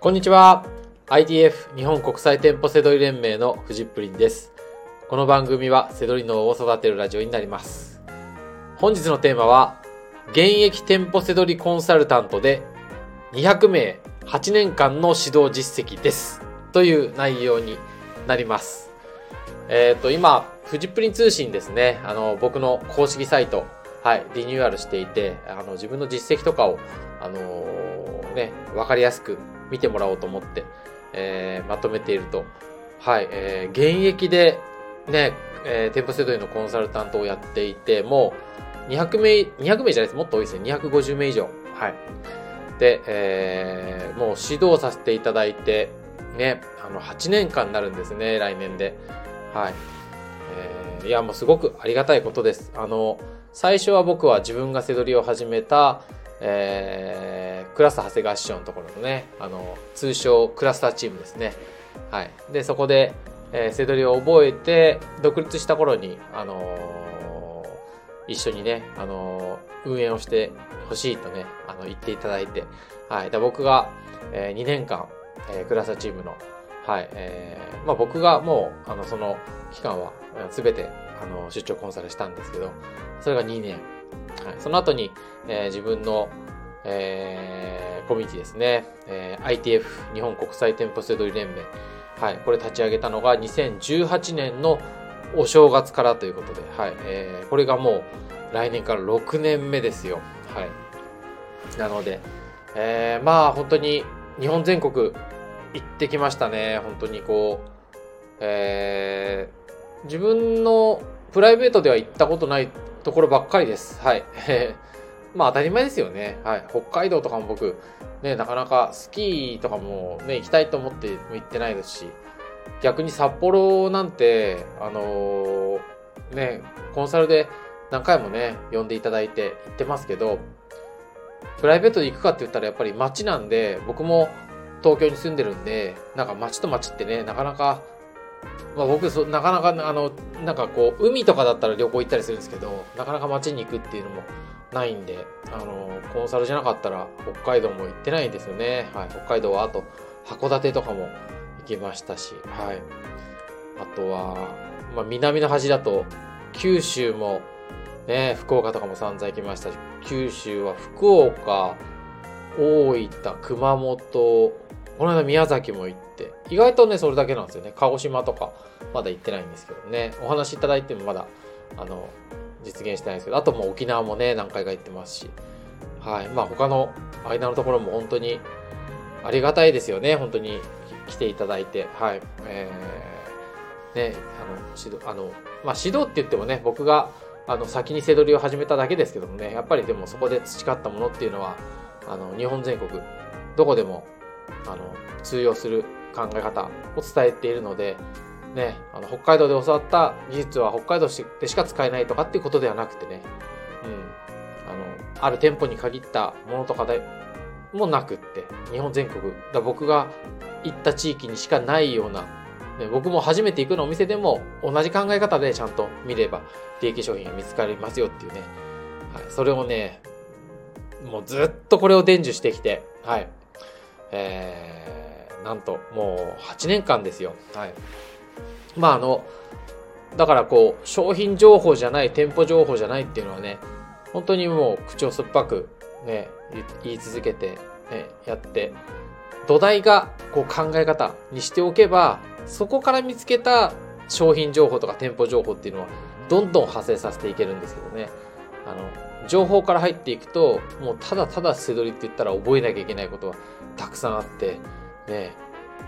こんにちは。ITF 日本国際店舗セドリ連盟のフジップリンです。この番組はセドリ脳を育てるラジオになります。本日のテーマは、現役店舗セドリコンサルタントで200名8年間の指導実績です。という内容になります。えっ、ー、と、今、フジップリン通信ですね。あの、僕の公式サイト、はい、リニューアルしていて、あの、自分の実績とかを、あのー、ね、わかりやすく見てもらおうと思って、えー、まとめていると、はい、えー、現役でね、えー、店舗制度へのコンサルタントをやっていて、もう200名、200名じゃないです。もっと多いですね。250名以上。はい。で、えー、もう指導させていただいて、ね、あの、8年間になるんですね、来年で。はい。えー、いや、もうすごくありがたいことです。あの、最初は僕は自分が背取りを始めた、えー、クラス長谷川師匠のところのね、あの、通称クラスターチームですね。はい。で、そこで、えー、セドリを覚えて、独立した頃に、あのー、一緒にね、あのー、運営をしてほしいとね、あの、言っていただいて、はい。で、僕が、えー、2年間、えー、クラスターチームの、はい、えー、まあ僕がもう、あの、その期間は、すべて、あの、出張コンサルしたんですけど、それが2年、はい、その後に、えー、自分の、えー、コミュニティですね、えー、ITF 日本国際店舗セドリ連盟、はい、これ立ち上げたのが2018年のお正月からということで、はい。えー、これがもう来年から6年目ですよ。はい、なので、えー、まあ本当に日本全国行ってきましたね。本当にこう、えー、自分のプライベートでは行ったことないところばっかりです。はい。まあ当たり前ですよね。はい。北海道とかも僕、ね、なかなかスキーとかもね、行きたいと思っても行ってないですし、逆に札幌なんて、あのー、ね、コンサルで何回もね、呼んでいただいて行ってますけど、プライベートで行くかって言ったらやっぱり街なんで、僕も東京に住んでるんで、なんか街と街ってね、なかなかまあ、僕そ、なかなか、あの、なんかこう、海とかだったら旅行行ったりするんですけど、なかなか街に行くっていうのもないんで、あの、コンサルじゃなかったら北海道も行ってないんですよね。はい。北海道はあと、函館とかも行きましたし、はい。あとは、まあ、南の端だと、九州も、ね、福岡とかも散々行きましたし、九州は福岡、大分、熊本、この間宮崎も行って、意外とね、それだけなんですよね。鹿児島とか、まだ行ってないんですけどね。お話いただいてもまだ、あの、実現してないんですけど、あともう沖縄もね、何回か行ってますし、はい。まあ他の間のところも本当にありがたいですよね。本当に来ていただいて、はい。えー、ね、あの、指導、あの、まあ指導って言ってもね、僕が、あの、先に背取りを始めただけですけどもね、やっぱりでもそこで培ったものっていうのは、あの、日本全国、どこでもあの通用する考え方を伝えているので、ね、あの北海道で教わった技術は北海道でしか使えないとかっていうことではなくてね、うん、あのある店舗に限ったものとかでもなくって日本全国だ僕が行った地域にしかないような、ね、僕も初めて行くのお店でも同じ考え方でちゃんと見れば利益商品が見つかりますよっていうね、はい、それをねもうずっとこれを伝授してきて、はい、えー、なんともう8年間ですよ。はい。まああの、だからこう、商品情報じゃない、店舗情報じゃないっていうのはね、本当にもう口を酸っぱくね、言い続けて、ね、やって、土台がこう考え方にしておけば、そこから見つけた商品情報とか店舗情報っていうのは、どんどん派生させていけるんですけどね。あの、情報から入っていくと、もうただただ背取りって言ったら覚えなきゃいけないことはたくさんあって、ね、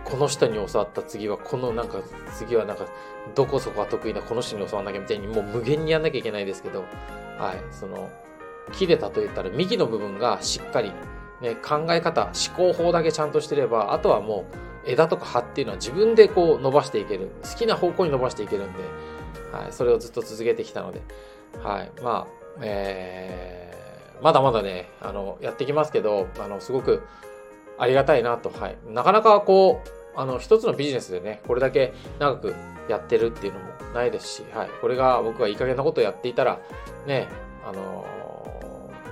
この人に教わった次は、このなんか、次はなんか、どこそこが得意なこの人に教わんなきゃみたいに、もう無限にやんなきゃいけないですけど、はい、その、木で例えたら幹の部分がしっかり、ね、考え方、思考法だけちゃんとしてれば、あとはもう、枝とか葉っていうのは自分でこう伸ばしていける。好きな方向に伸ばしていけるんで、はい、それをずっと続けてきたので、はい、まあ、えー、まだまだね、あの、やってきますけど、あの、すごく、ありがたいなと。はい。なかなかこう、あの、一つのビジネスでね、これだけ長くやってるっていうのもないですし、はい。これが僕がいい加減なことをやっていたら、ね、あの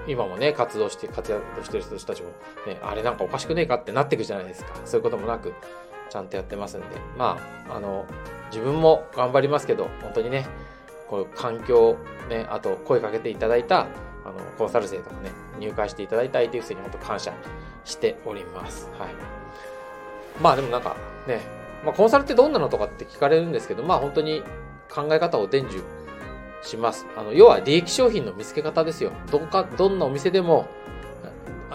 今もね、活動して、活躍してる人たちも、ね、あれなんかおかしくねえかってなってくじゃないですか。そういうこともなく、ちゃんとやってますんで、まあ、あの、自分も頑張りますけど、本当にね、こう環境、ね、あと声かけていただいた、あの、コンサル生とかね、入会していただいた ITF 生に本当感謝しております。はい。まあでもなんかね、まあコンサルってどんなのとかって聞かれるんですけど、まあ本当に考え方を伝授します。あの、要は利益商品の見つけ方ですよ。どこか、どんなお店でも、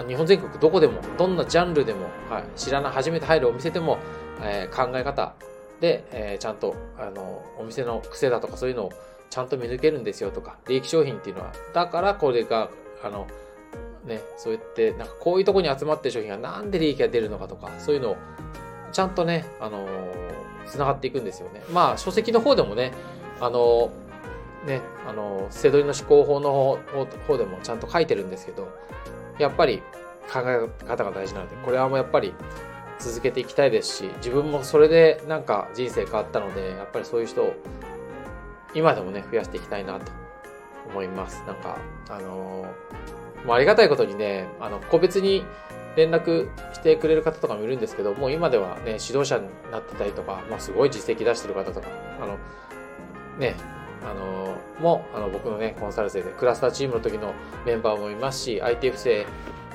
日本全国どこでも、どんなジャンルでも、はい、知らない、初めて入るお店でも、えー、考え方で、えー、ちゃんと、あの、お店の癖だとかそういうのをちゃんと見抜けるんですよとか、利益商品っていうのは、だからこれが、あの、ね、そうやって、なんかこういうとこに集まってる商品がなんで利益が出るのかとか、そういうのを、ちゃんとね、あの、繋がっていくんですよね。まあ、書籍の方でもね、あのー、ね、あのー、せどりの思考法の方でもちゃんと書いてるんですけど、やっぱり考え方が大事なので、これはもうやっぱり続けていきたいですし、自分もそれでなんか人生変わったので、やっぱりそういう人を今でもね、増やしていきたいなと思います。なんか、あのー、もうありがたいことにね、あの、個別に連絡してくれる方とかもいるんですけど、もう今ではね、指導者になってたりとか、まあ、すごい実績出してる方とか、あの、ね、あのー、も、あの、僕のね、コンサル生で、クラスターチームの時のメンバーもいますし、ITF 生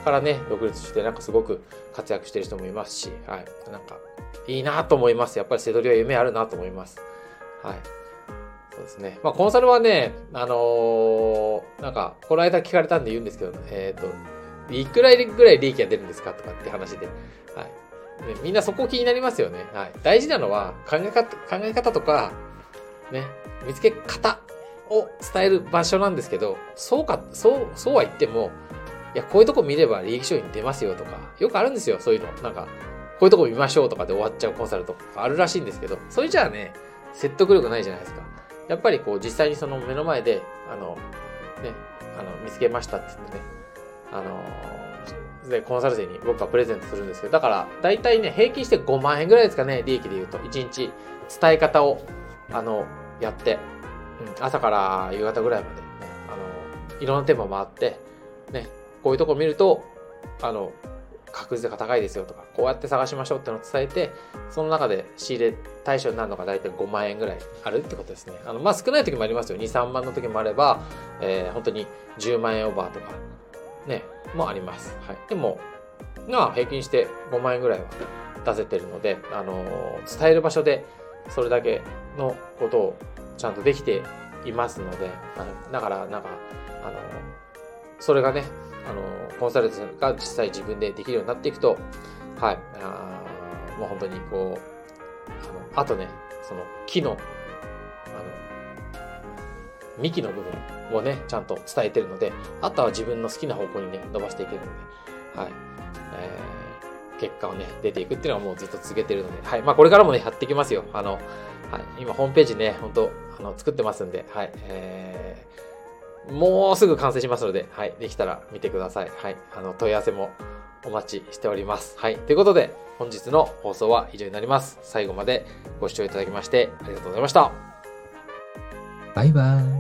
からね、独立して、なんかすごく活躍してる人もいますし、はい。なんか、いいなと思います。やっぱり背取りは夢あるなと思います。はい。そうですね。まあ、コンサルはね、あのー、なんか、この間聞かれたんで言うんですけど、えっ、ー、と、いくらぐらい利益が出るんですかとかって話で。はい。ね、みんなそこ気になりますよね。はい。大事なのは、考え方、考え方とか、ね、見つけ方を伝える場所なんですけど、そうか、そう、そうは言っても、いや、こういうとこ見れば利益商品出ますよとか、よくあるんですよ、そういうの。なんか、こういうとこ見ましょうとかで終わっちゃうコンサルとかあるらしいんですけど、それじゃあね、説得力ないじゃないですか。やっぱりこう実際にその目の前で、あの、ね、あの、見つけましたって言ってね、あの、で、コンサル生に僕はプレゼントするんですけど、だから、だいたいね、平均して5万円ぐらいですかね、利益で言うと。1日伝え方を、あの、やって、うん、朝から夕方ぐらいまでね、あの、いろんなテーマ回って、ね、こういうとこ見ると、あの、確率が高いですよとか、こうやって探しましょうってのを伝えて、その中で仕入れ対象になるのが大体5万円ぐらいあるってことですね。あの、まあ、少ない時もありますよ。2、3万の時もあれば、えー、本当に10万円オーバーとか、ね、もあります。はい。でも、まあ、平均して5万円ぐらいは出せてるので、あのー、伝える場所でそれだけのことをちゃんとできていますので、だから、なんか、あのー、それがね、コンサルントが実際自分でできるようになっていくと、はい、あもう本当にこう、あの、あとね、その木の、あの、幹の部分をね、ちゃんと伝えてるので、あとは自分の好きな方向にね、伸ばしていけるので、はい。えー、結果をね、出ていくっていうのはもうずっと続けてるので、はい。まあこれからもね、やっていきますよ。あの、はい。今ホームページね、本当あの、作ってますんで、はい。えーもうすぐ完成しますので、はい、できたら見てください。はい、あの、問い合わせもお待ちしております。はい、ということで、本日の放送は以上になります。最後までご視聴いただきましてありがとうございました。バイバーイ。